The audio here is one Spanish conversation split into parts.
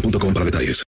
para detalles.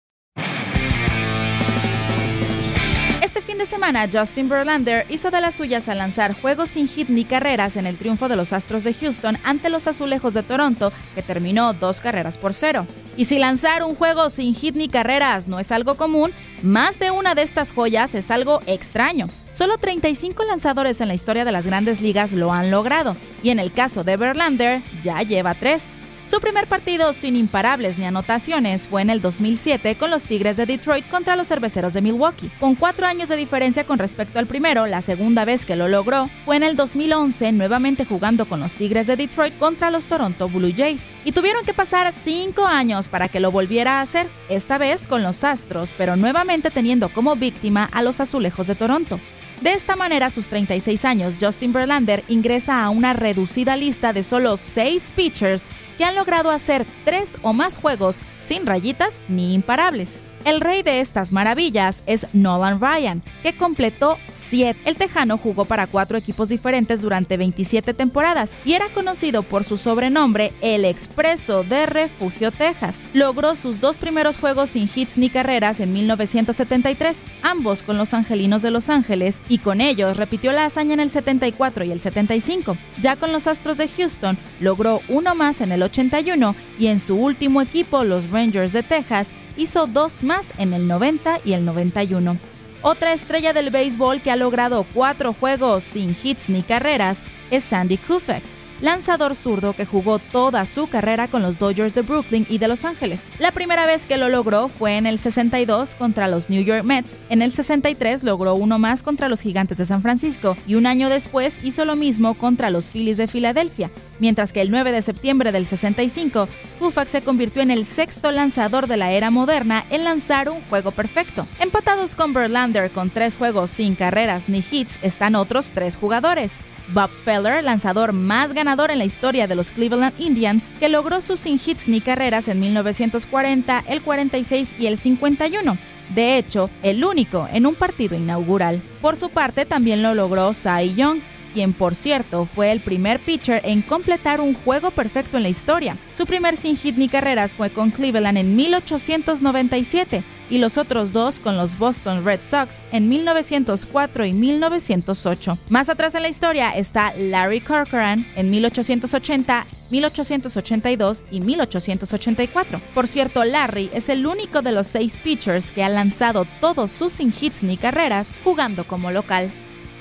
Este fin de semana, Justin Verlander hizo de las suyas al lanzar juegos sin hit ni carreras en el triunfo de los Astros de Houston ante los Azulejos de Toronto, que terminó dos carreras por cero. Y si lanzar un juego sin hit ni carreras no es algo común, más de una de estas joyas es algo extraño. Solo 35 lanzadores en la historia de las grandes ligas lo han logrado, y en el caso de Verlander, ya lleva tres. Su primer partido sin imparables ni anotaciones fue en el 2007 con los Tigres de Detroit contra los Cerveceros de Milwaukee. Con cuatro años de diferencia con respecto al primero, la segunda vez que lo logró fue en el 2011, nuevamente jugando con los Tigres de Detroit contra los Toronto Blue Jays. Y tuvieron que pasar cinco años para que lo volviera a hacer, esta vez con los Astros, pero nuevamente teniendo como víctima a los Azulejos de Toronto. De esta manera, a sus 36 años, Justin Verlander ingresa a una reducida lista de solo 6 pitchers que han logrado hacer 3 o más juegos sin rayitas ni imparables. El rey de estas maravillas es Nolan Ryan, que completó 7. El tejano jugó para cuatro equipos diferentes durante 27 temporadas y era conocido por su sobrenombre El Expreso de Refugio Texas. Logró sus dos primeros juegos sin hits ni carreras en 1973, ambos con los Angelinos de Los Ángeles, y con ellos repitió la hazaña en el 74 y el 75. Ya con los Astros de Houston, logró uno más en el 81 y en su último equipo, los Rangers de Texas, hizo dos más en el 90 y el 91. Otra estrella del béisbol que ha logrado cuatro juegos sin hits ni carreras es Sandy Koufax, lanzador zurdo que jugó toda su carrera con los Dodgers de Brooklyn y de Los Ángeles. La primera vez que lo logró fue en el 62 contra los New York Mets, en el 63 logró uno más contra los Gigantes de San Francisco y un año después hizo lo mismo contra los Phillies de Filadelfia, mientras que el 9 de septiembre del 65, Koufax se convirtió en el sexto lanzador de la era moderna en lanzar un juego perfecto. Empatados con Verlander con tres juegos sin carreras ni hits están otros tres jugadores. Bob Feller, lanzador más ganador en la historia de los Cleveland Indians, que logró sus sin hits ni carreras en 1940, el 46 y el 51. De hecho, el único en un partido inaugural. Por su parte, también lo logró Cy Young, quien por cierto fue el primer pitcher en completar un juego perfecto en la historia. Su primer sin hit ni carreras fue con Cleveland en 1897 y los otros dos con los Boston Red Sox en 1904 y 1908. Más atrás en la historia está Larry Corcoran en 1880 1882 y 1884. Por cierto, Larry es el único de los seis pitchers que ha lanzado todos sus sin hits ni carreras jugando como local.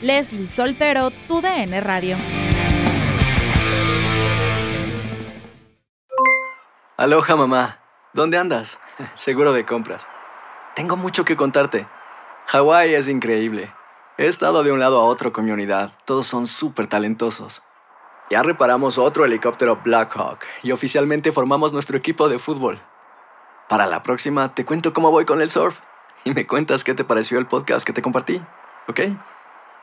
Leslie Soltero, tu DN Radio. Aloha mamá. ¿Dónde andas? Seguro de compras. Tengo mucho que contarte. Hawái es increíble. He estado de un lado a otro con mi unidad. Todos son súper talentosos. Ya reparamos otro helicóptero Blackhawk y oficialmente formamos nuestro equipo de fútbol. Para la próxima te cuento cómo voy con el surf y me cuentas qué te pareció el podcast que te compartí. ¿Ok?